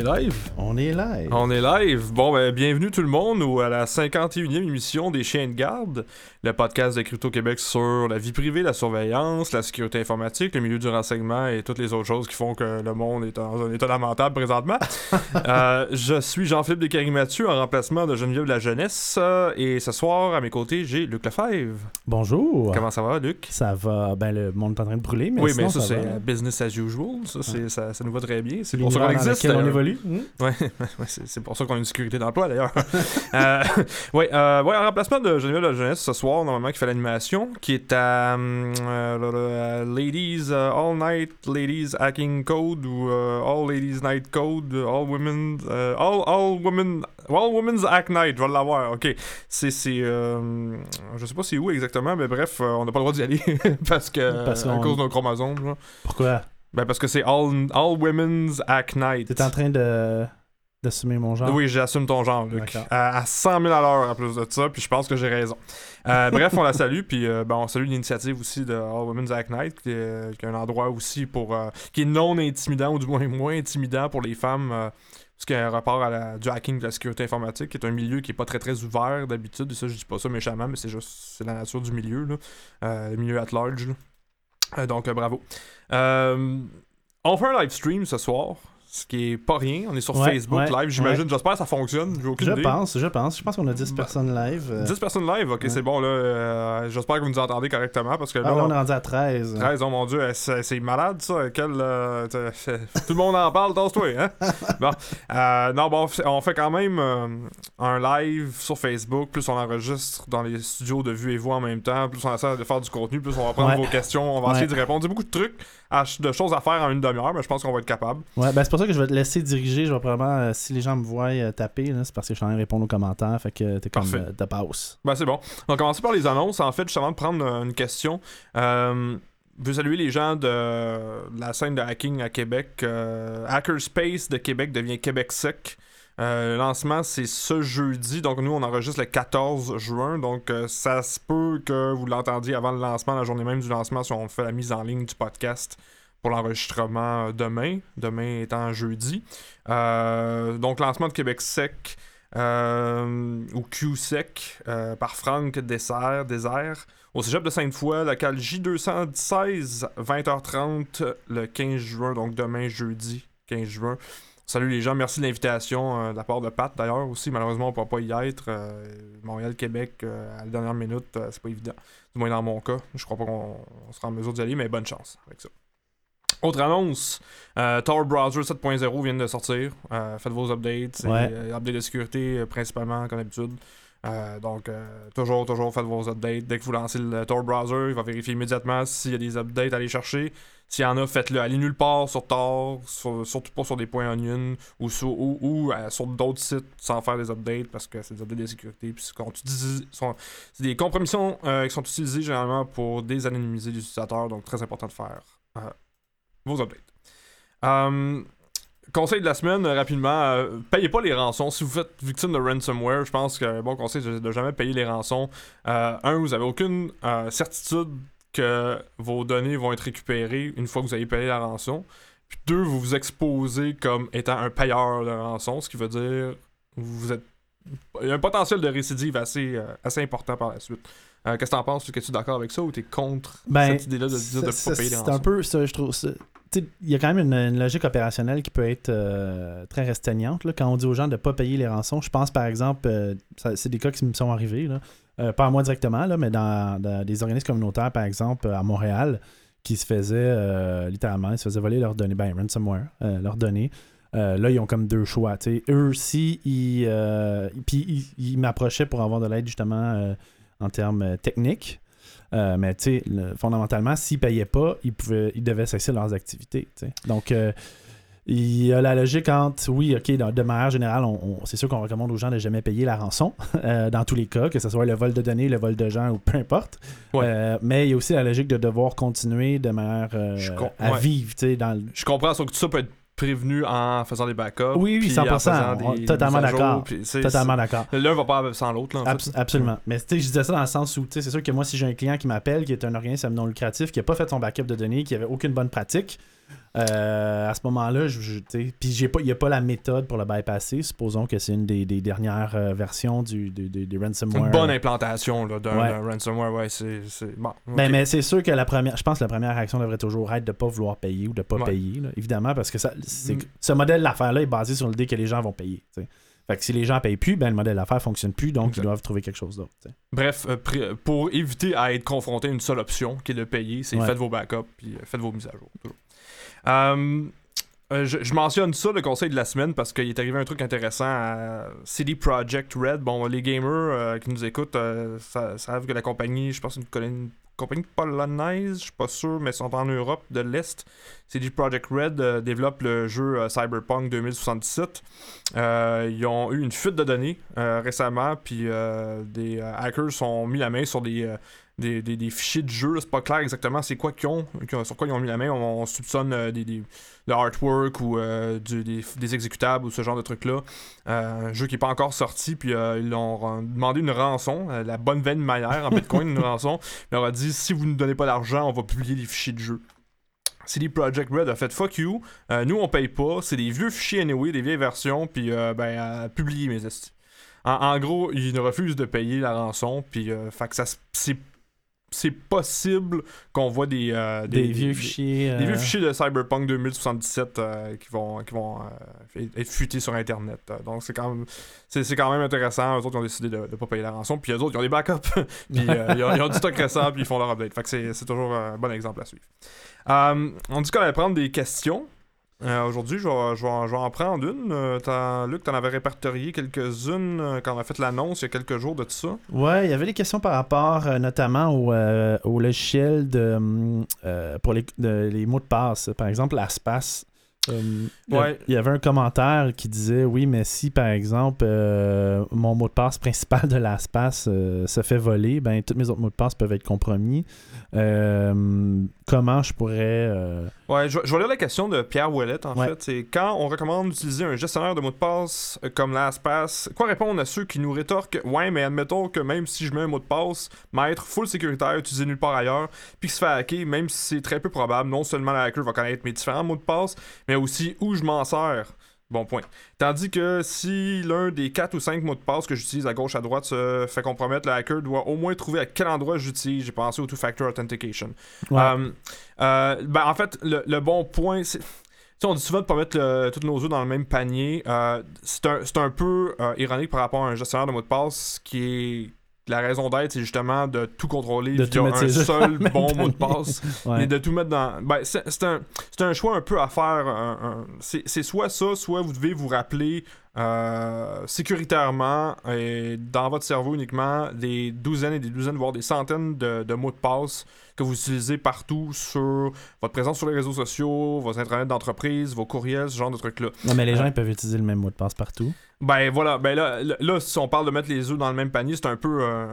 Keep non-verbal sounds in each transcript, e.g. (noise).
est live? On est live. On est live. Bon, ben, bienvenue tout le monde à la 51e émission des Chiens de garde, le podcast de Crypto Québec sur la vie privée, la surveillance, la sécurité informatique, le milieu du renseignement et toutes les autres choses qui font que le monde est dans un état lamentable présentement. (laughs) Euh, je suis Jean-Philippe Descaries-Mathieu en remplacement de Geneviève de la Jeunesse. euh, et ce soir, à mes côtés, j'ai Luc Lefebvre. Bonjour. Comment ça va, Luc? Ça va. Ben, le monde est en train de brûler, mais oui, sinon, mais ça, ça c'est euh, business as usual. Ça, c'est- ça, ça nous va très bien. C'est pour ça qu'on existe. on d'ailleurs. Évolue. Hmm? Ouais, (laughs) ouais, c'est pour ça qu'on a une sécurité d'emploi d'ailleurs. (laughs) euh, ouais, euh, ouais, en remplacement de Geneviève de la Jeunesse ce soir, normalement, qui fait l'animation, qui est à hum, euh, là, Ladies euh, All Night Ladies Hacking Code ou euh, All Ladies Night Code, All Women, euh, All, all Women, All Women's Hack Night, je vais l'avoir, ok. C'est, c'est, euh, je sais pas c'est où exactement, mais bref, euh, on n'a pas le droit d'y aller (laughs) parce que, Parce à cause de nos chromosomes. Pourquoi? Ben parce que c'est All, all Women's Hack Night. T'es en train de d'assumer mon genre? Oui, j'assume ton genre, Luc. À, à 100 000 à l'heure en plus de ça, puis je pense que j'ai raison. Euh, (laughs) bref, on la salue, puis euh, ben, on salue l'initiative aussi de All Women's Act Night, qui est, qui est un endroit aussi pour euh, qui est non intimidant, ou du moins moins intimidant pour les femmes. ce qui a un rapport à la, du hacking de la sécurité informatique, qui est un milieu qui est pas très très ouvert d'habitude. Et ça, je dis pas ça méchamment, mais c'est juste c'est la nature du milieu, là. Le milieu at large. là. Euh, donc, euh, bravo. Euh, on fait un live stream ce soir, ce qui est pas rien. On est sur Ouais, Facebook ouais, live, j'imagine. J'espère que ça fonctionne. J'ai aucune Je idée. pense, je pense. Je pense qu'on a 10 Bah, personnes live. euh. 10 personnes live, ok, c'est bon là. euh, J'espère que vous nous entendez correctement parce que Ah, là, on est rendu à 13. 13, oh mon dieu, euh, c'est malade ça. Quel, euh, (laughs) tout le monde en parle, tasse-toi, hein? (laughs) bon, euh, non, bon, on fait- quand même euh, un live sur Facebook, plus on enregistre dans les studios de vue et voix en même temps, plus on essaie de faire du contenu, plus on va prendre vos questions, on va essayer de répondre. Il y a beaucoup de trucs, de choses à faire en une demi-heure, mais je pense qu'on va être capable. Ouais, ben c'est pour ça que je vais te laisser diriger. Je vais probablement, euh, si les gens me voient euh, taper, c'est parce que je suis en train de répondre aux commentaires. Fait que t'es comme euh, de passe. Ben, c'est bon. On va commencer par les annonces. En fait, justement, de prendre une question. Euh, je veux saluer les gens de, la scène de hacking à Québec. Hackerspace de Québec devient Québec Sec. Euh, le lancement, c'est ce jeudi. Donc, nous, on enregistre le 14 juin. Donc, euh, ça se peut que vous l'entendiez avant le lancement, la journée même du lancement, si on fait la mise en ligne du podcast pour l'enregistrement demain. Demain étant jeudi. Euh, donc, lancement de Québec Sec. euh, ou QSEC euh, par Franck Dessert, Désert au cégep de Sainte-Foy, local J216, 20h30 le 15 juin, donc demain jeudi 15 juin. Salut les gens, merci de l'invitation de la part de Pat d'ailleurs aussi. Malheureusement, on ne pourra pas y être. Montréal-Québec, à la dernière minute, c'est pas évident. Du moins dans mon cas. Je crois pas qu'on on sera en mesure d'y aller, mais bonne chance avec ça. Autre annonce, euh, Tor Browser 7.0 vient de sortir. Euh, faites vos updates. Ouais. euh, updates de sécurité principalement, comme d'habitude. Euh, donc, euh, toujours, toujours faites vos updates. Dès que vous lancez le Tor Browser, il va vérifier immédiatement s'il y a des updates à aller chercher. S'il y en a, faites-le. Allez nulle part sur Tor, sur- surtout pas sur des points onion ou sur, ou, ou, euh, sur d'autres sites sans faire des updates parce que c'est des updates de sécurité. Puis c'est des compromissions qui sont utilisées généralement pour désanonymiser les utilisateurs. Donc, très important de faire vos updates. Euh, conseil de la semaine, euh, rapidement, euh, payez pas les rançons. Si vous êtes victime de ransomware, je pense qu'un bon conseil, c'est de jamais payer les rançons. Euh, un, vous avez aucune euh, certitude que vos données vont être récupérées une fois que vous avez payé la rançon. Puis deux, vous vous exposez comme étant un payeur de rançon, ce qui veut dire vous êtes il y a un potentiel de récidive assez, assez important par la suite. Euh, Qu'est-ce que t'en penses? Es-tu d'accord avec ça ou t'es contre Ben, cette idée-là de dire de pas payer les c'est rançons? un peu ça, je trouve. tu Il y a quand même une, une logique opérationnelle qui peut être euh, très restreignante. là. Quand on dit aux gens de ne pas payer les rançons, je pense par exemple, euh, c'est des cas qui me sont arrivés, là. Pas à moi directement, là, mais dans, dans des organismes communautaires, par exemple, à Montréal, qui se faisaient littéralement, ils se faisaient voler leurs données, ben ransomware, leurs données. Euh, là, ils ont comme deux choix. tu sais. Eux, si ils, euh, puis ils, ils m'approchaient pour avoir de l'aide justement euh, en termes euh, techniques. Euh, mais tu fondamentalement, s'ils payaient pas, ils, pouvaient, ils devaient cesser leurs activités. Donc, euh, il y a la logique entre, oui, ok, de manière générale, on, on- c'est sûr qu'on recommande aux gens de jamais payer la rançon, (laughs) euh, dans tous les cas, que ce soit le vol de données, le vol de gens ou peu importe. Ouais. Euh, mais il y a aussi la logique de devoir continuer de manière euh, à ouais. vivre, dans le- Je comprends, sauf que tout ça peut être prévenu en faisant des backups. Oui, oui, puis en 100%, faisant on- des totalement d'accord. Totalement d'accord. L'un va pas sans l'autre, là, en Abs- fait. absolument. Mais tu sais, je disais ça dans le sens où, c'est sûr que moi, si j'ai un client qui m'appelle, qui est un organisme non lucratif, qui n'a pas fait son backup de données, qui avait aucune bonne pratique, Euh, à ce moment-là, puis il n'y a pas la méthode pour le bypasser. Supposons que c'est une des, des dernières euh, versions du, du, du- du ransomware. Une bonne implantation d'un Ouais. ransomware, ouais, c'est. Bon. Ben, mais c'est sûr que la première, je pense que la première réaction devrait toujours être de ne pas vouloir payer ou de ne pas Ouais. payer, là, évidemment, parce que ça, Mm. ce modèle d'affaires-là est basé sur l'idée que les gens vont payer. Fait que si les gens payent plus, ben le modèle d'affaires fonctionne plus, donc Exact. ils doivent trouver quelque chose d'autre. Bref, euh, pour éviter à être confronté à une seule option qui est de payer, c'est Ouais. faites vos backups puis faites vos mises à jour. toujours. Euh, euh, je, mentionne ça, le conseil de la semaine, parce qu'il est arrivé un truc intéressant à CD Projekt Red. Bon, les gamers euh, qui nous écoutent euh, sa- savent que la compagnie, je pense, une, une compagnie polonaise, je suis pas sûr, mais sont en Europe de l'Est. CD Projekt Red développe le jeu Cyberpunk 2077. Euh, ils ont eu une fuite de données récemment, puis des hackers ont mis la main sur des, des, des- fichiers de jeu. C'est pas clair exactement c'est quoi qu'ils ont, sur quoi ils ont mis la main. On, on soupçonne euh, des, des- de artwork ou euh, des, des exécutables ou ce genre de trucs-là. Euh, un jeu qui n'est pas encore sorti, puis ils ont ren- demandé une rançon, la bonne veine manière en Bitcoin, une (laughs) rançon. Il leur a dit si vous ne donnez pas d'argent, on va publier les fichiers de jeu. CD Projekt Red a fait fuck you, nous on paye pas, c'est des vieux fichiers anyway, des vieilles versions, puis ben, publiez mes estis. En, gros, ils refusent de payer la rançon, puis euh, fait que ça, c'est, c'est possible qu'on voit des, euh, Des, des, vieux des- fichiers. des euh, vieux fichiers de Cyberpunk 2077 euh, qui vont, qui vont être fuités sur Internet. Donc c'est quand même, c'est, c'est quand même intéressant. Eux autres ils ont décidé de ne pas payer la rançon. Puis eux autres, ils ont des backups. (laughs) puis ils, ont, ils ont du stock récent, puis ils font leur update. Fait que c'est, c'est toujours un bon exemple à suivre. On dit qu'on allait prendre des questions. Euh, aujourd'hui, je vais, je, vais, je vais en prendre une. Euh, Luc, t'en avais répertorié quelques-unes euh, quand on a fait l'annonce il y a quelques jours de tout ça. Ouais, il y avait des questions par rapport euh, notamment au, au logiciel de, hum, pour les, de- les mots de passe. Par exemple, l'ASPAS. Hum, il y a- Ouais. Il y avait un commentaire qui disait oui, mais si par exemple euh, mon mot de passe principal de l'ASPAS euh, se fait voler, ben tous mes autres mots de passe peuvent être compromis. Euh, comment je pourrais. euh, Ouais, je, vais- je vais lire la question de Pierre Ouellet, en Ouais. fait. C'est quand on recommande d'utiliser un gestionnaire de mots de passe euh, comme LastPass, quoi répondre à ceux qui nous rétorquent Ouais, mais admettons que même si je mets un mot de passe, maître full sécuritaire, utilisé nulle part ailleurs, puis qu'il se fait hacker, même si c'est très peu probable, non seulement le hacker va connaître mes différents mots de passe, mais aussi où je m'en sers. Bon point. Tandis que si l'un des 4 ou 5 mots de passe que j'utilise à gauche à droite se fait compromettre, le hacker doit au moins trouver à quel endroit j'utilise. J'ai pensé au two-factor authentication. ouais. Euh, euh, ben, en fait, le, le bon point, c'est. on dit souvent de ne pas mettre le- tous nos œufs dans le même panier. Euh, c'est un, c'est un peu ironique par rapport à un gestionnaire de mots de passe qui est. La raison d'être, c'est justement de tout contrôler De via tout un seul (laughs) bon mot de passe. Ouais. Mais de tout mettre dans. Ben, c'est un, un choix un peu à faire. un- c'est soit ça, soit vous devez vous rappeler euh, sécuritairement et dans votre cerveau uniquement des douzaines et des douzaines, voire des centaines de, de mots de passe que vous utilisez partout sur votre présence sur les réseaux sociaux, votre internet d'entreprise, vos courriels, ce genre de trucs-là. Non, mais les gens Euh, ils peuvent utiliser le même mot de passe partout. Ben voilà, ben là, là, si on parle de mettre les œufs dans le même panier, c'est un peu euh,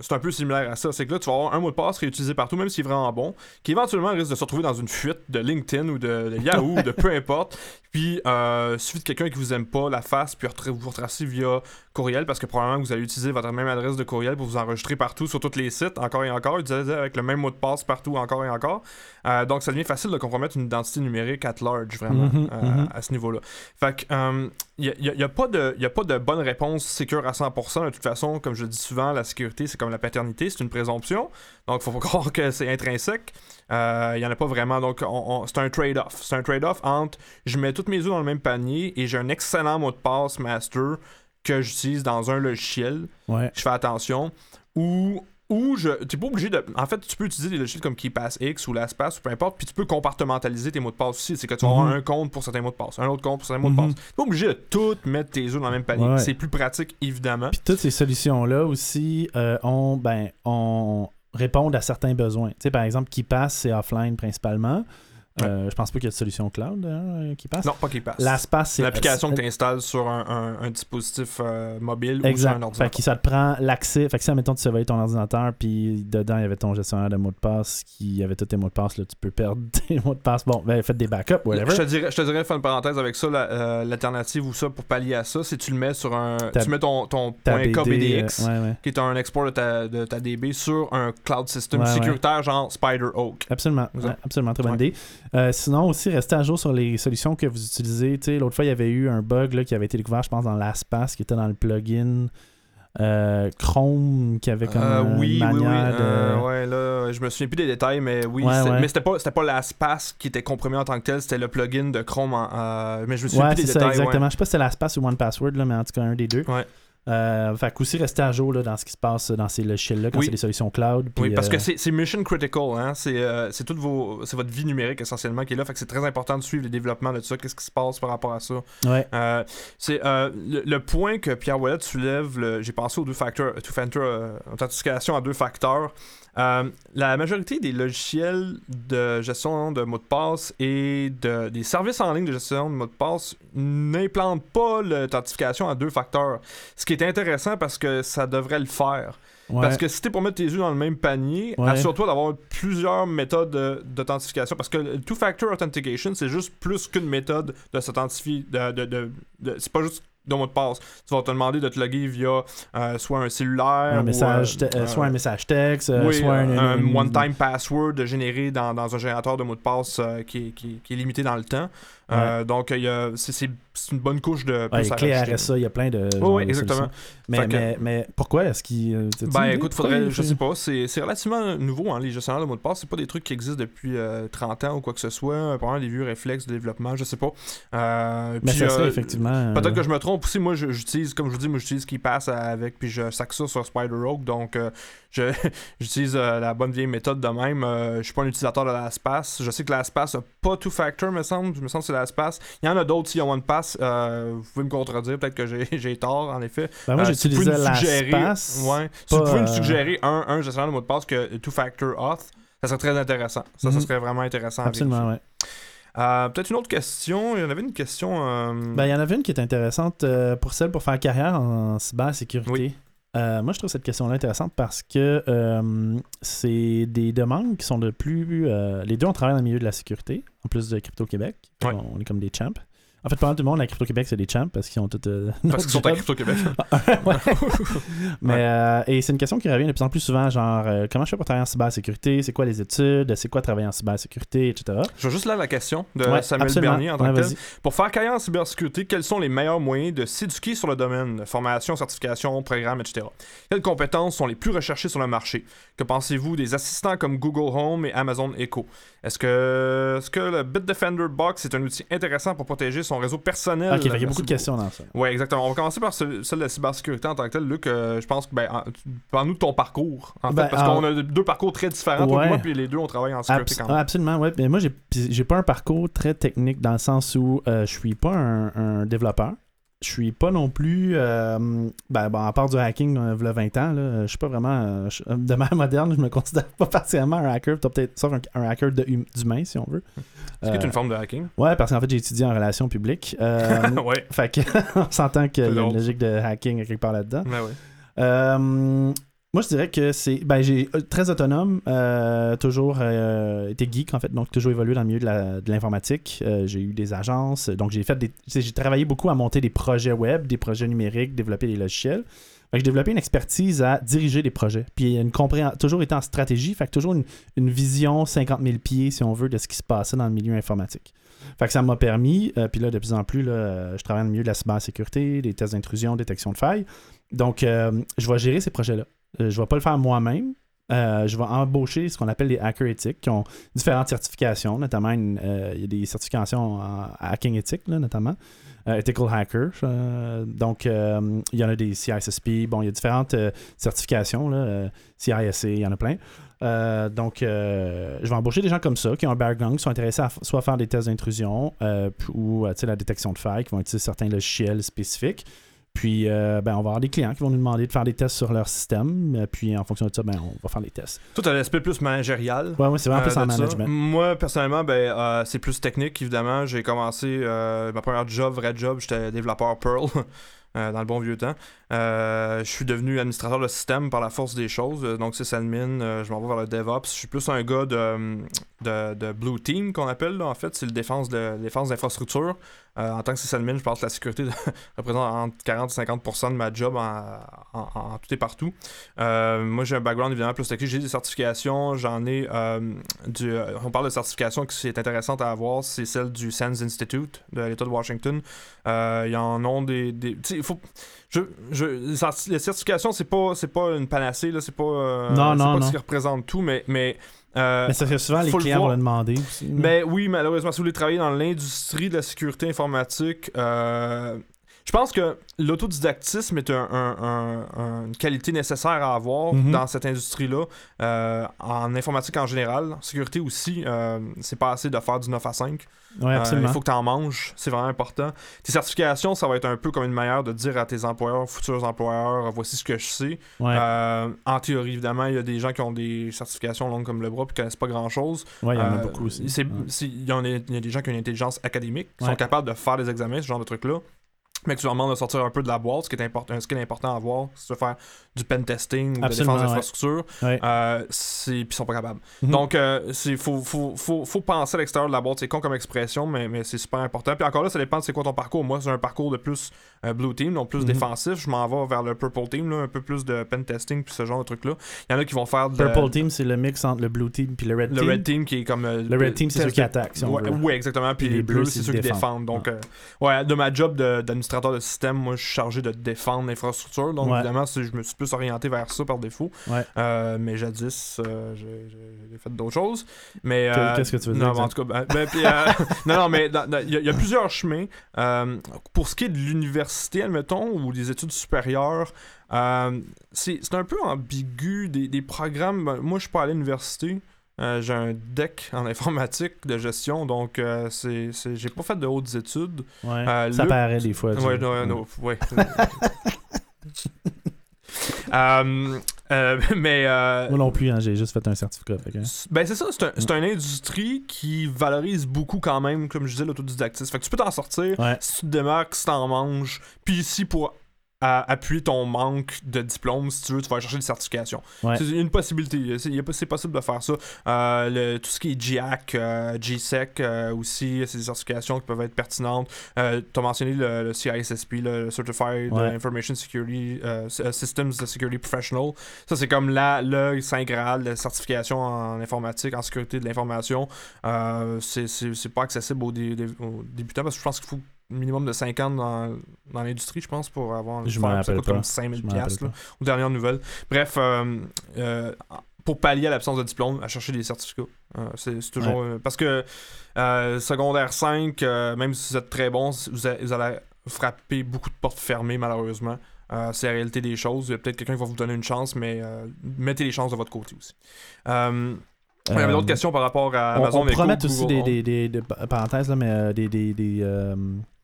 c'est un peu similaire à ça. C'est que là, tu vas avoir un mot de passe réutilisé partout, même s'il est vraiment bon, qui éventuellement risque de se retrouver dans une fuite de LinkedIn ou de, de Yahoo, ou de (laughs) peu importe. Puis, euh, suffit de quelqu'un qui vous aime pas, la face, puis vous retracer via courriel, parce que probablement vous allez utiliser votre même adresse de courriel pour vous enregistrer partout sur tous les sites, encore et encore, utiliser avec le même mot de passe partout, encore et encore. Euh, donc, ça devient facile de compromettre une identité numérique at large, vraiment, Mhm, euh, mhm. à ce niveau-là. Fait que, euh, il n'y a, pas de, y a pas de bonne réponse sécure à 100%. De toute façon, comme je le dis souvent, la sécurité, c'est comme la paternité, c'est une présomption. Donc, il faut pas (laughs) croire que c'est intrinsèque. Il n'y en a pas vraiment. Donc, on- on- c'est un trade-off. C'est un trade-off entre je mets toutes mes œufs dans le même panier et j'ai un excellent mot de passe master que j'utilise dans un logiciel. Ouais. Je fais attention. Ou. Ou je. Pas obligé de. En fait, tu peux utiliser des logiciels comme KeePassX ou LastPass ou peu importe, puis tu peux compartimentaliser tes mots de passe aussi. C'est que tu vas avoir Mhm. un compte pour certains mots de passe, un autre compte pour certains mots de Mhm. passe. Tu pas obligé de tout mettre tes œufs dans le même panier. Ouais. C'est plus pratique, évidemment. Puis toutes ces solutions-là aussi euh, ont, ben, ont- répondent à certains besoins. Tu sais, par exemple, qui passe, c'est offline principalement. Euh, je pense pas qu'il y a de solution cloud hein, qui passe. Non, pas KeePass. LastPass, C'est c'est l'application que tu installes sur un, un- un dispositif euh, mobile ou sur un Exact. ordinateur. Fait que ça te prend l'accès. Fait que si, admettons, tu surveilles ton ordinateur, puis dedans, il y avait ton gestionnaire de mots de passe qui avait tous tes mots de passe, là, tu peux perdre (laughs) tes mots de passe. Bon, ben, faites des backups, whatever. Je te dirais, je te dirais, faire une parenthèse avec ça, la- euh, l'alternative ou ça pour pallier à ça, c'est tu le mets sur un. Ta- tu mets ton, ton point BD, KBDX, euh, ouais, ouais. qui est un export de ta, de ta DB, sur un cloud system Ouais, sécuritaire genre Spider Oak. Absolument, Exact. ouais, absolument, très bonne Ouais. idée. Euh, sinon, aussi, restez à jour sur les solutions que vous utilisez. L'autre fois, il y avait eu un bug là, qui avait été découvert, je pense, dans LastPass, qui était dans le plugin euh, Chrome, qui avait comme Euh, une oui, oui, oui. de... Euh, ouais, là, je me souviens plus des détails, mais oui. Ouais. Mais c'était pas, c'était pas LastPass qui était compromis en tant que tel, c'était le plugin de Chrome. en- euh, mais je me souviens plus des ça, détails. exactement. Je sais pas si c'était LastPass ou OnePassword, là, mais en tout cas, un des deux. Euh, fait qu'aussi rester à jour là, dans ce qui se passe dans ces logiciels-là quand Oui. c'est des solutions cloud. Oui, parce que euh, c'est c'est mission critical, hein? c'est euh, toute vos, votre vie numérique essentiellement qui est là, fait que c'est très important de suivre les développements de ça, qu'est-ce qui se passe par rapport à ça? Ouais. Euh, c'est euh, le, le point que Pierre Wallet soulève, j'ai pensé aux deux facteurs, two factor authentification à deux facteurs. Euh, la majorité des logiciels de gestion de mots de passe et de, des services en ligne de gestion de mots de passe n'implantent pas l'authentification à deux facteurs. Ce qui est intéressant parce que ça devrait le faire. ouais. Parce que si t'es pour mettre tes œufs dans le même panier, Ouais. assure-toi d'avoir plusieurs méthodes de- d'authentification. Parce que le two-factor authentication, c'est juste plus qu'une méthode de s'authentifier. De, de, de- de- c'est pas juste de mot de passe. Tu vas te demander de te loguer via euh, soit un cellulaire un message, euh, euh, euh, soit un message texte, euh, oui, soit un, one-time password généré dans, dans un générateur de mots de passe euh, qui, qui, qui est limité dans le temps. Euh, donc, il y a- c'est- une bonne couche de plus Ouais, à clé rajouter. RSA, il y a plein de. Oui, exactement. Mais, que- mais, mais pourquoi est-ce qu'il. euh, Ben écoute, faudrait, je sais pas, c'est c'est relativement nouveau, hein, les gestionnaires de mots de passe. C'est pas des trucs qui existent depuis euh, 30 ans ou quoi que ce soit. Probablement des vieux réflexes de développement, je sais pas. Euh, Mais ça serait euh, effectivement. Peut-être euh, que je me trompe aussi. Moi, je- j'utilise, comme je vous dis, moi j'utilise KeyPass avec, puis je sac ça sur Spider Rogue. Donc, euh, je- (laughs) j'utilise euh, la bonne vieille méthode de même. Euh, je suis pas un utilisateur de LastPass. Je sais que LastPass a pas two factor, me semble. Je me semble Il y en a d'autres qui ont OnePass. Euh, vous pouvez me contredire. Peut-être que j'ai tort, en effet. Ben, moi, Euh, si vous j'utilisais pouvez nous suggérer- LastPass. Ouais. Si vous pouvez nous euh, suggérer un, un gestionnaire de mot de passe que two-factor auth, ça serait très intéressant. Ça, ça Mhm. serait vraiment intéressant. à Absolument, ouais. Euh, Peut-être une autre question. Il y en avait une question. euh, Ben, il y en avait une qui est intéressante euh, pour celle pour faire carrière en cybersécurité. Oui. Euh, moi, je trouve cette question-là intéressante parce que euh, c'est des demandes qui sont de plus. euh, les deux, on travaille dans le milieu de la sécurité, en plus de Crypto Québec. Ouais. On est comme des champs. En fait, pas mal tout le monde à Crypto Québec, c'est des champs parce qu'ils ont tout. euh, (laughs) parce qu'ils sont à Crypto-Québec. (laughs) Ouais. (laughs) Mais euh, et c'est une question qui revient de plus en plus souvent, genre euh, comment je fais pour travailler en cybersécurité, c'est quoi les études, c'est quoi travailler en cybersécurité, etc. Je vais juste là la question de Ouais, Samuel absolument. Bernier en tant Ouais, que tel. Pour faire carrière en cybersécurité, quels sont les meilleurs moyens de s'éduquer sur le domaine? Formation, certification, programme, etc. Quelles compétences sont les plus recherchées sur le marché? Que pensez-vous des assistants comme Google Home et Amazon Echo? Est-ce que, est-ce que le Bitdefender Box est un outil intéressant pour protéger son réseau personnel Ok, il y a beaucoup de questions dans ça. Oui, exactement. On va commencer par ce- celle de la cybersécurité en tant que tel. Luc, euh, je pense que, ben, parle-nous de ton parcours, en Ben, fait, parce en- qu'on a deux parcours très différents, Ouais. moi, puis les deux, on travaille en sécurité Abs- quand même. absolument, ouais. Mais moi, j'ai pas un parcours très technique dans le sens où euh, je suis pas un, un développeur. Je suis pas non plus, euh, ben, bon, à part du hacking, euh, v'là 20 ans, là, je suis pas vraiment, euh, je- de manière moderne, je me considère pas particulièrement un hacker, T'as peut-être sauf un, un hacker hum- d'humain, si on veut. Ce qui est Euh, une forme de hacking? Ouais, parce qu'en fait, j'ai étudié en relations publiques. (laughs) Ouais. fait que, (laughs) on s'entend qu'il y a une logique de hacking quelque part là-dedans. Ouais, ouais. Moi, je dirais que c'est. Ben, j'ai euh, très autonome, euh, toujours euh, été geek en fait, donc toujours évolué dans le milieu de l'informatique. J'ai eu des agences, donc j'ai fait des. J'ai travaillé beaucoup à monter des projets web, des projets numériques, développer des logiciels. J'ai développé une expertise à diriger des projets. Puis une compréhen- toujours été en stratégie, fait que toujours une, vision 50 000 pieds, si on veut, de ce qui se passait dans le milieu informatique. Fait que ça m'a permis, puis là, de plus en plus, là, je travaille dans le milieu de la cybersécurité, des tests d'intrusion, détection de failles. Donc, je vais gérer ces projets-là. Euh, je ne vais pas le faire moi-même. Euh, je vais embaucher ce qu'on appelle des hackers éthiques qui ont différentes certifications, notamment euh, y a des certifications en hacking éthique, là, notamment. Ethical hacker. donc, il y en a des CISSP. Bon, il y a différentes certifications, là, CISA, il y en a plein. Donc, je vais embaucher des gens comme ça qui ont un background, qui sont intéressés à soit faire des tests d'intrusion ou la détection de failles, qui vont utiliser certains logiciels spécifiques. Puis, euh, ben, on va avoir des clients qui vont nous demander de faire des tests sur leur système. euh, Puis, en fonction de ça, ben, on va faire les tests. Toi, t'as l'aspect plus managérial. Ouais, ouais, c'est vraiment euh, plus en ça. management. Moi, personnellement, ben, euh, c'est plus technique, évidemment. J'ai commencé ma première job, vrai job, j'étais développeur Perl. (laughs) euh, dans le bon vieux temps. Euh, je suis devenu administrateur de système par la force des choses. Euh, donc, c'est Salmin. Je m'en vais vers le DevOps. Je suis plus un gars de, de, Blue Team qu'on appelle. en fait, c'est le défense de défense d'infrastructure. En tant que sysadmin, je pense que la sécurité (laughs) représente entre 40 et 50% de ma job en, tout et partout. Moi, j'ai un background évidemment plus technique. J'ai des certifications. J'en ai du. on parle de certification qui est intéressante à avoir. C'est celle du SANS Institute de l'État de Washington. Il y en ont des. Faut. Je, je, les certi- les certifications, c'est pas, c'est pas une panacée, là, c'est pas, euh, Non, non, pas non. ce qui représente tout, mais, mais euh, Mais c'est que souvent, les faut le clients vont le demander aussi. là. ben oui, malheureusement, si vous voulez travailler dans l'industrie de la sécurité informatique, euh, je pense que l'autodidactisme est un- un- un- un- une qualité nécessaire à avoir Mhm. dans cette industrie-là. Euh, en informatique en général, en sécurité aussi, euh, c'est pas assez de faire du 9 à 5. Ouais, Euh, il faut que tu en manges, c'est vraiment important. Tes certifications, ça va être un peu comme une manière de dire à tes employeurs, futurs employeurs, voici ce que je sais. Ouais, en théorie, évidemment, il y a des gens qui ont des certifications longues comme le bras et qui connaissent pas grand-chose. ouais, il y en a beaucoup aussi. Ouais. Il y, y a des gens qui ont une intelligence académique, qui sont capables de faire des examens, ce genre de trucs-là. Mais que tu leur demandes de sortir un peu de la boîte, ce qui est important, ce qui est important à voir, si tu veux faire du pen testing ou de Absolument, défense d'infrastructure, Ouais. euh, puis ils sont pas capables. Mhm. Donc, il faut, faut, faut, faut penser à l'extérieur de la boîte. C'est con comme expression, mais, mais c'est super important. Puis encore là, ça dépend de c'est quoi ton parcours. Moi, c'est un parcours de plus euh, Blue Team, donc plus Mhm. défensif. Je m'en vais vers le Purple Team, là, un peu plus de pen testing, puis ce genre de trucs-là. Il y en a qui vont faire de Purple Team, c'est le mix entre le Blue Team et le Red le Team. Red Team qui est comme. euh, Le Red Team, c'est ceux qui attaquent, si on ouais, exactement. Puis Puis les, les bleus, c'est ceux qui défendent. Donc, euh, ouais, de ma job de- de, système, moi, je suis chargé de défendre l'infrastructure. Donc, Ouais. évidemment, je me suis plus orienté vers ça par défaut. Ouais. Euh, mais jadis, euh, j'ai fait d'autres choses. Mais. Que- euh, qu'est-ce que tu veux non, dire, mais en tout cas, ben, ben, puis, (laughs) non, non, mais il y, a- il y a plusieurs chemins. Pour ce qui est de l'université, admettons, ou des études supérieures, c'est c'est un peu ambigu des, des programmes. Ben, moi, je suis pas allé à l'université. Euh, j'ai un deck en informatique de gestion, donc euh, c'est j'ai pas fait de hautes études. Ouais. Euh, ça paraît des fois. Ouais, non, non, ouais. (laughs) Euh, (laughs) mais Moi non plus, hein, j'ai juste fait un certificat. fait hein. ben c'est ça, c'est un, c'est une industrie qui valorise beaucoup quand même, comme je disais, l'autodidactisme. Fait que tu peux t'en sortir Ouais. si tu te démarques, si t'en manges, puis ici pour à- appuyer ton manque de diplôme, si tu veux, tu vas chercher des certifications. Ouais. C'est une possibilité, c'est, possible de faire ça. Euh, le- tout ce qui est GIAC, euh, GSEC euh, aussi, c'est des certifications qui peuvent être pertinentes. Tu as mentionné le, le CISSP, le Certified Ouais. Information Security Systems Security Professional. Ça, c'est comme la, le Saint Graal de certification en informatique, en sécurité de l'information. C'est, pas accessible aux, dé- aux débutants parce que je pense qu'il faut minimum de 5 ans dans, dans l'industrie, je pense, pour avoir Je faire. Ça coûte pas. comme 5000 Je m'en rappelle piastres, aux dernières nouvelles. Bref, euh, euh, pour pallier à l'absence de diplôme, à chercher des certificats. Euh, c'est toujours. parce que secondaire 5, euh, même si vous êtes très bon, vous, a- vous allez frapper beaucoup de portes fermées, malheureusement. Euh, c'est la réalité des choses. Il y a peut-être quelqu'un qui va vous donner une chance, mais euh, mettez les chances de votre côté aussi. Euh, il y avait d'autres questions par rapport à On, Amazon on mettre aussi des, Home. des, des- des- pa- parenthèses, là, mais des,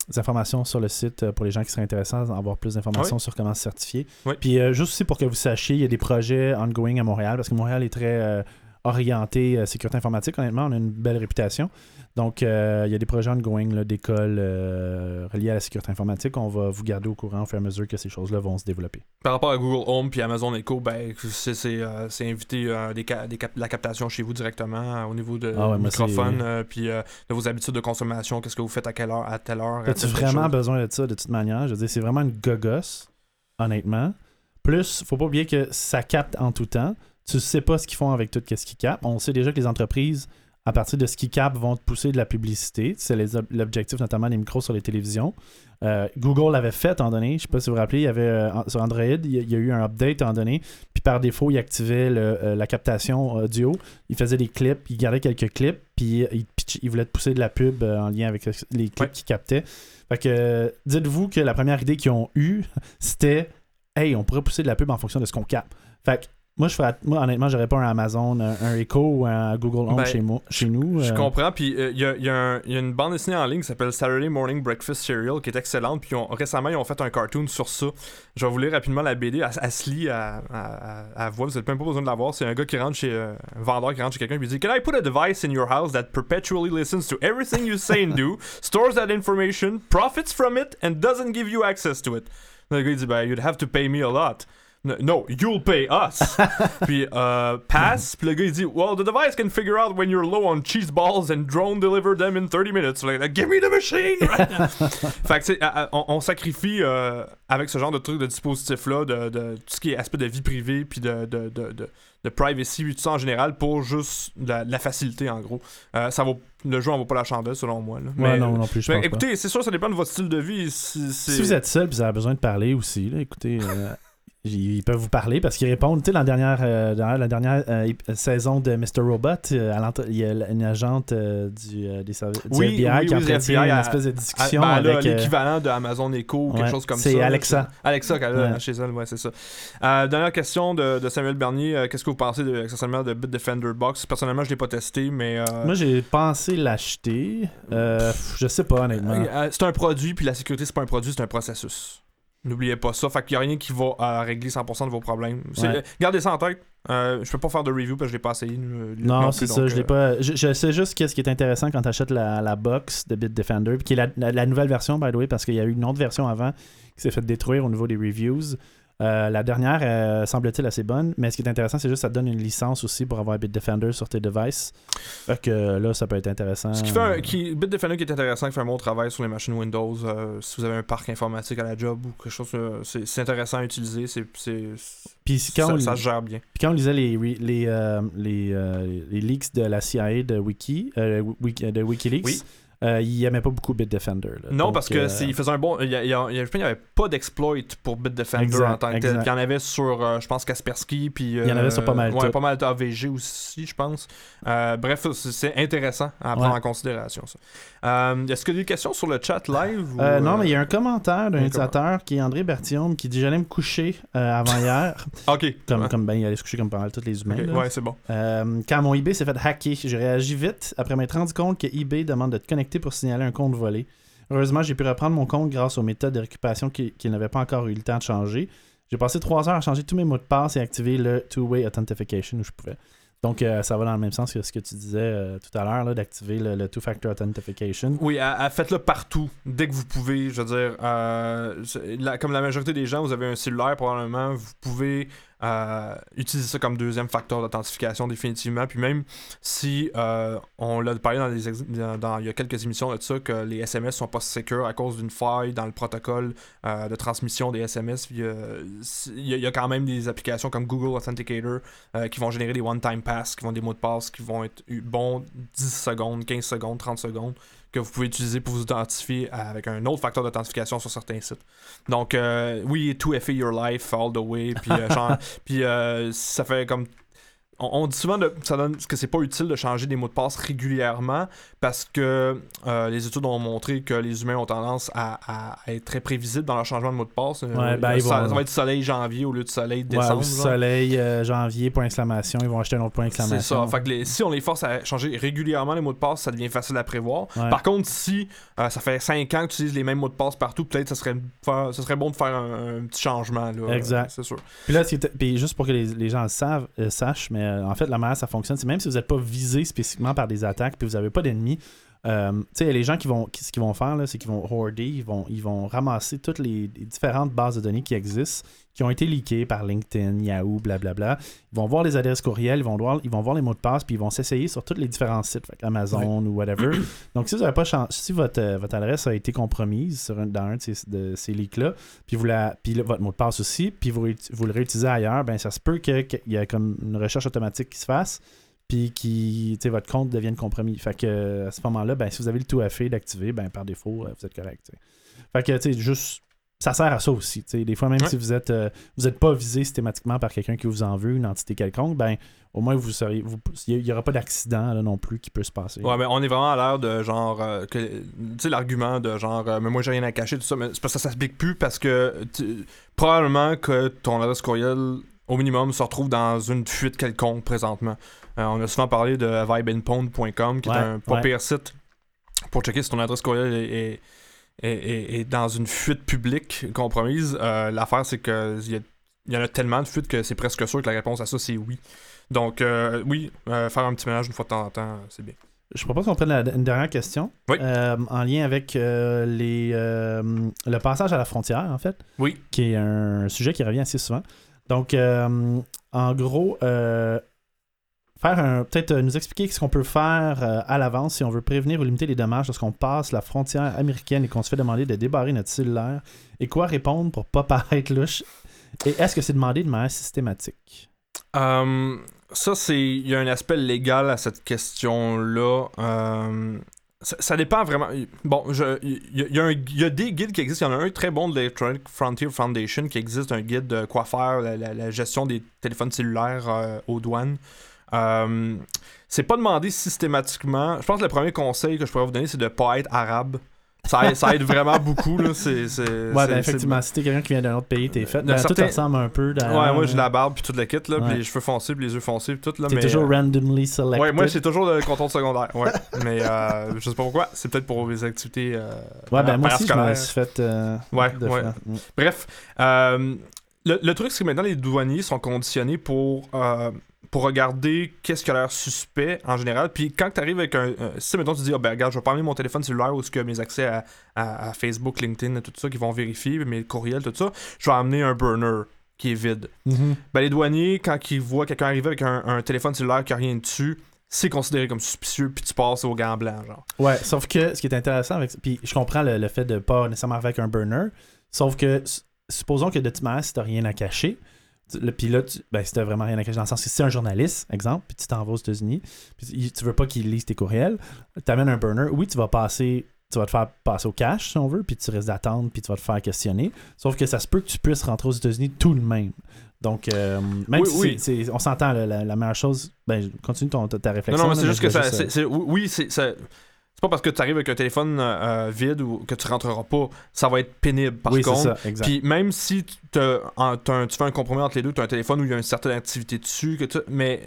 des, informations sur le site euh, pour les gens qui seraient intéressés à avoir plus d'informations sur comment se certifier. Oui. Puis euh, juste aussi pour que vous sachiez, il y a des projets ongoing à Montréal, parce que Montréal est très euh, orienté euh, sécurité informatique, honnêtement, on a une belle réputation. Donc, euh, il y a des projets ongoing d'écoles euh, reliés à la sécurité informatique. On va vous garder au courant au fur et à mesure que ces choses-là vont se développer. Par rapport à Google Home puis Amazon Echo, ben, c'est euh, inviter euh, des ca- des cap- la captation chez vous directement au niveau de Ah ouais, microphone, puis de vos habitudes de consommation, qu'est-ce que vous faites à quelle heure, à telle heure. As-tu vraiment chose? besoin de ça de toute manière? Je veux dire, c'est vraiment une gogosse, honnêtement. Plus, faut pas oublier que ça capte en tout temps. Tu sais pas ce qu'ils font avec tout ce qu'ils captent. On sait déjà que les entreprises, à partir de ce qu'ils captent, vont te pousser de la publicité. C'est l'objectif notamment des micros sur les télévisions. Euh, Google l'avait fait en donné. Je sais pas si vous vous rappelez, il y avait euh, sur Android, il y, a, il y a eu un update en donné. Puis par défaut, il activait le, euh, la captation audio. Il faisait des clips, il gardait quelques clips, puis il, il voulait te pousser de la pub en lien avec les clips Ouais. qu'il captait. Fait que dites-vous que la première idée qu'ils ont eue, (laughs) c'était Hey, on pourrait pousser de la pub en fonction de ce qu'on capte. Fait que moi, je ferais, moi honnêtement, j'aurais pas un Amazon, un, un Echo ou un Google Home Ben, chez, moi, chez nous. Je euh, comprends, puis euh, il y, a, il y a il y a une bande dessinée en ligne qui s'appelle Saturday Morning Breakfast Cereal qui est excellente, puis récemment ils ont fait un cartoon sur ça. Je vais vous lire rapidement la BD, elle, elle se lit à, à, à- à voix, vous n'avez même pas besoin de la voir. C'est un gars qui rentre chez euh, un vendeur qui rentre chez quelqu'un et lui dit Can I put a device in your house that perpetually listens to everything you say and do, (laughs) stores that information, profits from it, and doesn't give you access to it? Le gars il dit Ben, you'd have to pay me a lot. No, you'll pay us. (laughs) puis euh, pass. Puis le gars il dit, well, the device can figure out when you're low on cheese balls and drone deliver them in 30 minutes. Like, give me the machine. (laughs) (laughs) fait que on, on sacrifie euh, avec ce genre de truc de dispositif là, de, de tout ce qui est aspect de vie privée puis de, de, de, de, privacy tout ça en général pour juste la, facilité en gros. Euh, ça vaut le jeu en vaut pas la chandelle selon moi. Là. Ouais, Mais- non, non plus, je mais pense écoutez, c'est sûr, ça dépend de votre style de vie. Si, Si vous êtes seul vous avez besoin de parler aussi, là, écoutez, euh, ils peuvent vous parler parce qu'ils répondent. Tu sais, la dernière, euh, dans la dernière euh, saison de Mr. Robot, euh, à il y a une agente du, des services du Oui, FBI oui, qui oui, entretient une à- espèce de discussion ben, là, avec. l'équivalent de Amazon Echo ou quelque ouais, chose comme ça. c'est Alexa. Alexa qu'elle a Ouais. chez elle, ouais, c'est ça. Dernière question de, de Samuel Bernier. Qu'est-ce que vous pensez de, de Bitdefender Box? Personnellement, je l'ai pas testé, mais. Moi, j'ai pensé l'acheter. Je sais pas, honnêtement. c'est un produit, puis la sécurité, c'est pas un produit, c'est un processus. N'oubliez pas ça. Fait qu'il y a rien qui va euh, régler 100% de vos problèmes. Ouais. Gardez ça en tête. Euh, je peux pas faire de review parce que je l'ai pas essayé. euh, Non, c'est ça, je l'ai euh, pas. Je, je sais juste qu'est-ce qui est intéressant quand tu achètes la, la box de Bitdefender, qui est la, la- la nouvelle version, by the way, parce qu'il y a eu une autre version avant qui s'est fait détruire au niveau des reviews. Euh, la dernière euh, semble-t-il assez bonne, mais ce qui est intéressant, c'est juste que ça te donne une licence aussi pour avoir Bitdefender sur tes devices. Fait que euh, là, ça peut être intéressant. Ce qui fait un, qui, Bitdefender qui est intéressant, qui fait un bon travail sur les machines Windows. euh, si vous avez un parc informatique à la job ou quelque chose, c'est intéressant à utiliser. C'est, c'est, Puis quand ça, on- ça se gère bien. Puis quand on lisait les, les, les, les leaks de la CIA de Wiki, Wiki- de Wikileaks, Oui. Euh, ils aimaient pas beaucoup Bitdefender. là. Non, Donc, parce que euh, il faisait un bon. Il il il je pense qu'il n'y avait pas d'exploit pour Bitdefender Exact, en tant que tel. Il y en avait sur, euh, je pense, Kaspersky. Puis, Il y en avait sur pas mal Ouais, tout. pas mal d'AVG aussi, je pense. Euh, bref, c'est, intéressant à prendre Ouais. en considération. Euh, est-ce qu'il y a des questions sur le chat live ou, Euh, non, euh, mais il y a un commentaire d'un un utilisateur qui est André Berthiaume qui dit J'allais me coucher euh, avant hier. (laughs) Ok. comme, Ouais. comme ben, il allait se coucher comme pas mal tous les humains. Ok, là. ouais, c'est bon. Euh, quand mon eBay s'est fait hacker, j'ai réagi vite après m'être rendu compte que eBay demande de te connecter pour signaler un compte volé. Heureusement, j'ai pu reprendre mon compte grâce aux méthodes de récupération qui, qui n'avaient pas encore eu le temps de changer. J'ai passé trois heures à changer tous mes mots de passe et activer le two-way authentication où je pouvais. Donc, euh, ça va dans le même sens que ce que tu disais euh, tout à l'heure, d'activer le, two-factor authentication. Oui, faites-le partout, dès que vous pouvez. Je veux dire, euh, comme la majorité des gens, vous avez un cellulaire probablement, vous pouvez utiliser ça comme deuxième facteur d'authentification définitivement. Puis même si euh, on l'a parlé dans, il y a quelques émissions de ça, que les SMS sont pas secure à cause d'une faille dans le protocole euh, de transmission des SMS. Il y, a- il y a quand même des applications comme Google Authenticator euh, qui vont générer des one-time pass, qui vont des mots de passe qui vont être bons 10 secondes, 15 secondes, 30 secondes que vous pouvez utiliser pour vous identifier avec un autre facteur d'authentification sur certains sites. Donc, euh, oui, 2FA Your Life, all the way, puis euh, (laughs) euh, ça fait comme... On, on dit souvent de, ça donne, que c'est pas utile de changer des mots de passe régulièrement parce que euh, les études ont montré que les humains ont tendance à, à être très prévisibles dans leur changement de mot de passe. Euh, Ouais, ben, ça, ils vont- ça va être soleil janvier au lieu de soleil décembre. soleil, euh, janvier, point exclamation, ils vont acheter un autre point C'est exclamation. ça. Fait que les- si on les force à changer régulièrement les mots de passe, ça devient facile à prévoir. Ouais. Par contre, si euh, ça fait 5 ans que tu utilises les mêmes mots de passe partout, peut-être ça serait, faire- ça serait bon de faire un, un petit changement. Là, Exact. Euh, c'est sûr. Puis là, puis juste pour que les, les gens le savent, euh, sachent, mais euh, en fait, la manière ça fonctionne, c'est même si vous n'êtes pas visé spécifiquement par des attaques, puis vous n'avez pas d'ennemis, euh, tu sais, les gens qui vont, qui- ce qu'ils vont faire, là, c'est qu'ils vont hoarder, ils vont, ils vont ramasser toutes les, les différentes bases de données qui existent, qui ont été leakées par LinkedIn, Yahoo, blablabla. Ils vont voir les adresses courriels, ils vont voir, ils vont voir les mots de passe, puis ils vont s'essayer sur tous les différents sites, fait Amazon ou whatever. (coughs) Donc, si vous avez pas si votre, euh, votre adresse a été compromise sur un- dans un de ces, de ces leaks-là, puis vous la, puis votre mot de passe aussi, puis vous, le réutilisez ailleurs, ben ça se peut que- qu'il y ait comme une recherche automatique qui se fasse, puis qui, votre compte devienne compromis. Fait que à ce moment-là, ben si vous avez le tout à fait d'activer, ben par défaut, euh, vous êtes correct. Fait que tu sais, juste ça sert à ça aussi. Des fois, même Ouais. si vous êtes euh, vous êtes pas visé systématiquement par quelqu'un qui vous en veut, une entité quelconque, ben au moins vous seriez. vous- Il n'y aura pas d'accident là, non plus qui peut se passer. Ouais, mais on est vraiment à l'ère de genre. euh, que- tu sais, l'argument de genre, euh, mais moi j'ai rien à cacher, tout ça, mais c'est parce que ça s'applique plus parce que probablement que ton adresse courriel, au minimum, se retrouve dans une fuite quelconque présentement. Euh, on a souvent parlé de vibeinpond.com, qui Ouais, est un pas ouais. pire site pour checker si ton adresse courriel est. est- dans une fuite publique compromise, Euh, l'affaire c'est que il y, y en a tellement de fuites que c'est presque sûr que la réponse à ça c'est oui. Donc oui, oui, euh, faire un petit ménage une fois de temps en temps, c'est bien. Je propose qu'on prenne la- une dernière question. Oui. Euh, en lien avec euh, les, euh, le passage à la frontière, en fait. Oui. Qui est un sujet qui revient assez souvent. Donc, euh, en gros, euh, faire un. Peut-être euh, nous expliquer ce qu'on peut faire euh, à l'avance si on veut prévenir ou limiter les dommages lorsqu'on passe la frontière américaine et qu'on se fait demander de débarrer notre cellulaire. Et quoi répondre pour pas (laughs) paraître louche. Et est-ce que c'est demandé de manière systématique? Euh, ça, c'est. Il y a un aspect légal à cette question-là. Euh, ça, ça dépend vraiment. Bon, il y, a- des guides qui existent. Il y en a un très bon de l'Electronic Frontier Foundation qui existe, un guide de quoi faire, la gestion des téléphones cellulaires euh, aux douanes. Euh, c'est pas demandé systématiquement. Je pense que le premier conseil que je pourrais vous donner, c'est de pas être arabe. Ça aide, ça aide vraiment beaucoup. Là. C'est, c'est, Ouais, ben, effectivement, si t'es quelqu'un qui vient d'un autre pays, t'es fait. D'un Ben, Tout ressemble un peu. Ouais, moi j'ai la barbe puis toute la kit, là, Ouais. puis les cheveux foncés puis les yeux foncés puis tout. Là, T'es mais, toujours euh, randomly selected. Ouais, moi c'est toujours le contrôle secondaire. Ouais. (laughs) mais euh, je sais pas pourquoi. C'est peut-être pour les activités. euh, Ouais, ben moi aussi, je me suis fait. euh, Ouais, de ouais. faire. Mm. Bref, euh, le, le truc, c'est que maintenant, les douaniers sont conditionnés pour, euh, pour regarder qu'est-ce qui a l'air suspect en général. Puis quand tu arrives avec un. euh, si, mettons, tu dis, ah, ben, regarde, je vais pas emmener mon téléphone cellulaire où est-ce que mes accès à, à- à Facebook, LinkedIn, tout ça, qui vont vérifier, mes courriels, tout ça, je vais emmener un burner qui est vide. Mhm. Ben, les douaniers, quand ils voient quelqu'un arriver avec un, un téléphone cellulaire qui a rien dessus, c'est considéré comme suspicieux, puis tu passes au gant blanc, genre. Ouais, sauf que ce qui est intéressant avec puis je comprends le, le fait de pas nécessairement avec un burner, sauf que supposons que de toute manière, si t'as rien à cacher, le- puis là, tu, ben, si t'as vraiment rien à cacher, dans le sens que si c'est un journaliste, exemple, puis tu t'en vas aux États-Unis, puis tu veux pas qu'il lise tes courriels, t'amènes un burner, oui, tu vas passer, tu vas te faire passer au cash, si on veut, puis tu risques d'attendre, puis tu vas te faire questionner, sauf que ça se peut que tu puisses rentrer aux États-Unis tout de même. Donc, euh, même Oui, si oui. on s'entend, la, la meilleure chose, ben, continue ton, ta ta Non, réflexion. non, mais c'est juste que ça. oui, c'est c'est pas parce que tu arrives avec un téléphone euh, euh, vide ou que tu rentreras pas, ça va être pénible. Par oui, contre, ça, exact. puis même si tu fais un compromis entre les deux, tu as un téléphone où il y a une certaine activité dessus, que tu- mais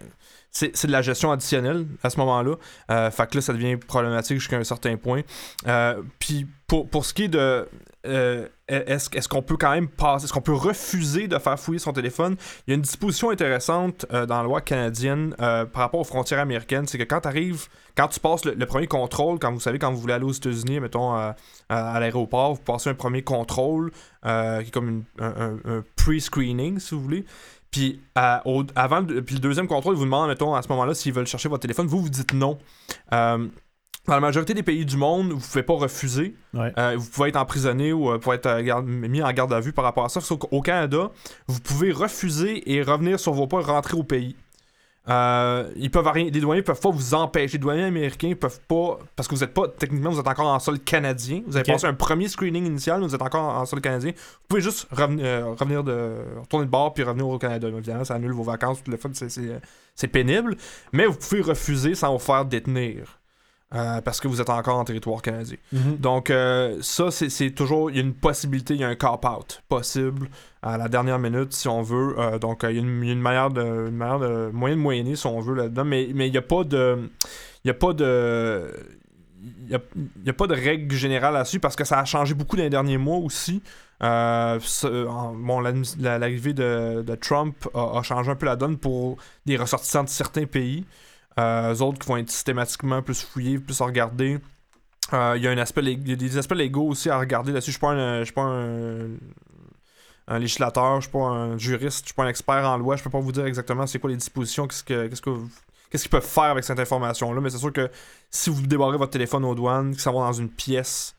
c'est c'est de la gestion additionnelle à ce moment-là. Euh, fait que là, ça devient problématique jusqu'à un certain point. Euh, puis pour, pour ce qui est de. Euh, est-ce qu'on peut quand même passer, est-ce qu'on peut refuser de faire fouiller son téléphone? Il y a une disposition intéressante euh, dans la loi canadienne euh, par rapport aux frontières américaines, c'est que quand tu arrives, quand tu passes le, premier contrôle, quand vous savez, quand vous voulez aller aux États-Unis, mettons à, l'aéroport, vous passez un premier contrôle qui est comme un, pre-screening, si vous voulez. Puis, avant, puis le deuxième contrôle, il vous demande, mettons, à ce moment-là, s'ils veulent chercher votre téléphone. Vous, vous dites non. Dans la majorité des pays du monde, vous ne pouvez pas refuser. Ouais. Euh, vous pouvez être emprisonné ou euh, pouvez être euh, garde- mis en garde à vue par rapport à ça. Sauf qu'au Canada, vous pouvez refuser et revenir sur vos pas et rentrer au pays. Euh, ils peuvent rien, les douaniers peuvent pas vous empêcher. Les douaniers américains peuvent pas, parce que vous êtes pas, techniquement, vous êtes encore en sol canadien. Vous avez passé un premier screening initial, mais vous êtes encore en, sol canadien. Vous pouvez juste revenir, revenir de, retourner de bord puis revenir au Canada. Évidemment, ça annule vos vacances, tout le fun, c'est pénible. Mais vous pouvez refuser sans vous faire détenir. Euh, parce que vous êtes encore en territoire canadien. Mhm. Donc, euh, ça, c'est- toujours. Il y a une possibilité, il y a un cop-out possible à la dernière minute, si on veut. Euh, donc, il y a une, il y a une manière de. Une manière de moyen de moyenner, si on veut, là-dedans. Mais mais il n'y a pas de. Il n'y a pas de. Il n'y a, pas de règle générale là-dessus parce que ça a changé beaucoup dans les derniers mois aussi. Euh, ce- en- bon, l'arrivée de, de Trump a, a changé un peu la donne pour les ressortissants de certains pays. Euh, eux autres qui vont être systématiquement plus fouillés, plus regardés. Euh, Il y a un aspect y a des aspects légaux aussi à regarder là-dessus. Je suis pas un, je suis pas un, un législateur, je suis pas un juriste, je suis pas un expert en loi. Je peux pas vous dire exactement c'est quoi les dispositions, qu'est-ce que qu'est-ce que qu'est-ce qu'ils peuvent faire avec cette information-là. Mais c'est sûr que si vous débarrez votre téléphone aux douanes, que ça va dans une pièce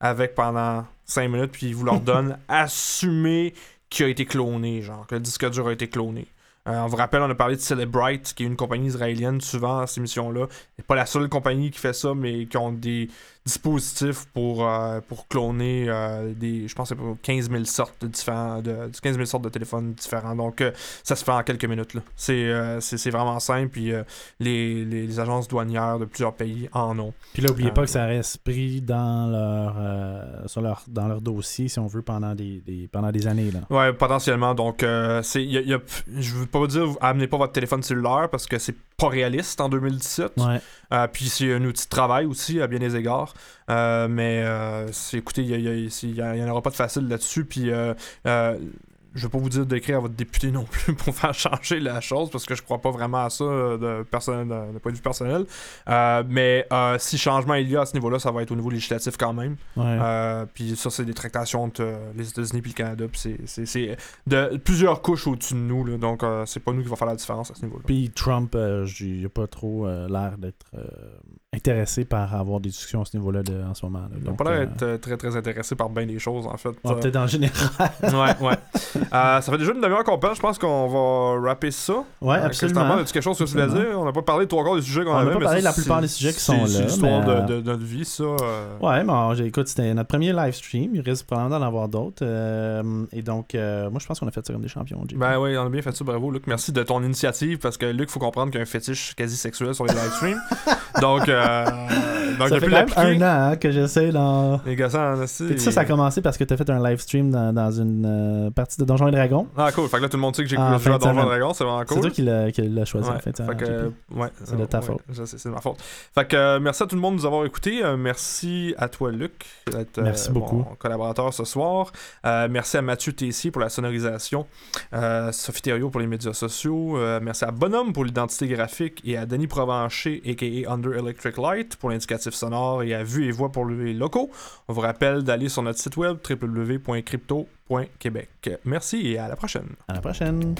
avec pendant 5 minutes, puis ils vous leur (laughs) donnent, assumez qu'il a été cloné, genre, que le disque dur a été cloné. Euh, on vous rappelle, on a parlé de Celebrite, qui est une compagnie israélienne, souvent à ces missions-là. C'est pas la seule compagnie qui fait ça, mais qui ont des dispositifs pour, euh, pour cloner euh, des, je pense, que c'est pour 15 000 sortes de différents, de, 15 000 sortes de téléphones différents. Donc, ça se fait en quelques minutes. là. C'est c'est- c'est vraiment simple, puis les, les, les agences douanières de plusieurs pays en ont. Puis là, oubliez Euh, pas que ça reste pris dans leur, sur leur, dans leur dossier, si on veut, pendant des, des- pendant des années. Là. Ouais, potentiellement. Donc, c'est, y a- y a- je veux pas vous dire, amenez pas votre téléphone cellulaire parce que c'est pas réaliste en 2017. Ouais. Euh, puis c'est un outil de travail aussi, à bien des égards. Euh, mais euh, écoutez, il y, a- y a- c'est- y a- y en aura pas de facile là-dessus. Puis je vais pas vous dire d'écrire à votre député non plus pour faire changer la chose parce que je crois pas vraiment à ça euh, de, personnel, de, de point de vue personnel. Euh, mais euh, si changement il y a à ce niveau-là, ça va être au niveau législatif quand même. Ouais. Euh, puis ça, c'est des tractations entre les États-Unis et le Canada. Puis c'est- de plusieurs couches au-dessus de nous. là. donc c'est pas nous qui va faire la différence à ce niveau-là. Puis Trump, il a pas trop l'air d'être intéressé par avoir des discussions à ce niveau-là de- en ce moment. là. Il Donc, pas l'air euh, d'être euh, très très intéressé par bien des choses en fait. ouais, Euh, peut-être en général. (laughs) ouais, ouais. Euh, ça fait déjà une demi-heure qu'on parle. Je pense qu'on va rapper ça. Ouais, Euh, absolument. As-tu quelque chose que tu voulais dire? On n'a pas parlé trois quarts des sujets qu'on On n'a pas mais parlé ça, de la plupart c'est- des sujets qui c'est- sont C'est là, l'histoire mais, de, de- de notre vie, ça. Ouais, mais écoute, c'était notre premier live stream. Il risque probablement d'en avoir d'autres. et donc, euh, moi, je pense qu'on a fait ça comme des champions. JP. Ben oui, on a bien fait ça, bravo Luc. Merci de ton initiative parce que Luc, faut comprendre qu'il y a un fétiche quasi sexuel sur les live streams. (laughs) donc, euh, donc ça fait quand même un an hein, que j'essaie dans. Les gars, ça, ça, ça a commencé parce que tu as fait un live stream dans, dans une euh, partie de Donjons et Dragons. Ah, cool. Fait que là, tout le monde sait que j'ai joué à Donjons semaine. Dragon, c'est vraiment C'est cool. toi qui l'a qui l'a choisi Ouais, en fait. fait hein, ouais, C'est de ta ouais, faute. c'est de ma faute. Fait que euh, merci à tout le monde de nous avoir écoutés. Euh, merci à toi, Luc, d'être euh, mon collaborateur ce soir. Euh, merci à Mathieu Tessier pour la sonorisation. Euh, Sophie Thériault pour les médias sociaux. Euh, merci à Bonhomme pour l'identité graphique et à Denis Provencher, a.k.a. Under Electric Light, pour l'indicatif sonore et à Vue et Voix pour les locaux. On vous rappelle d'aller sur notre site web www.crypto.québec. Merci et à la prochaine. À la prochaine.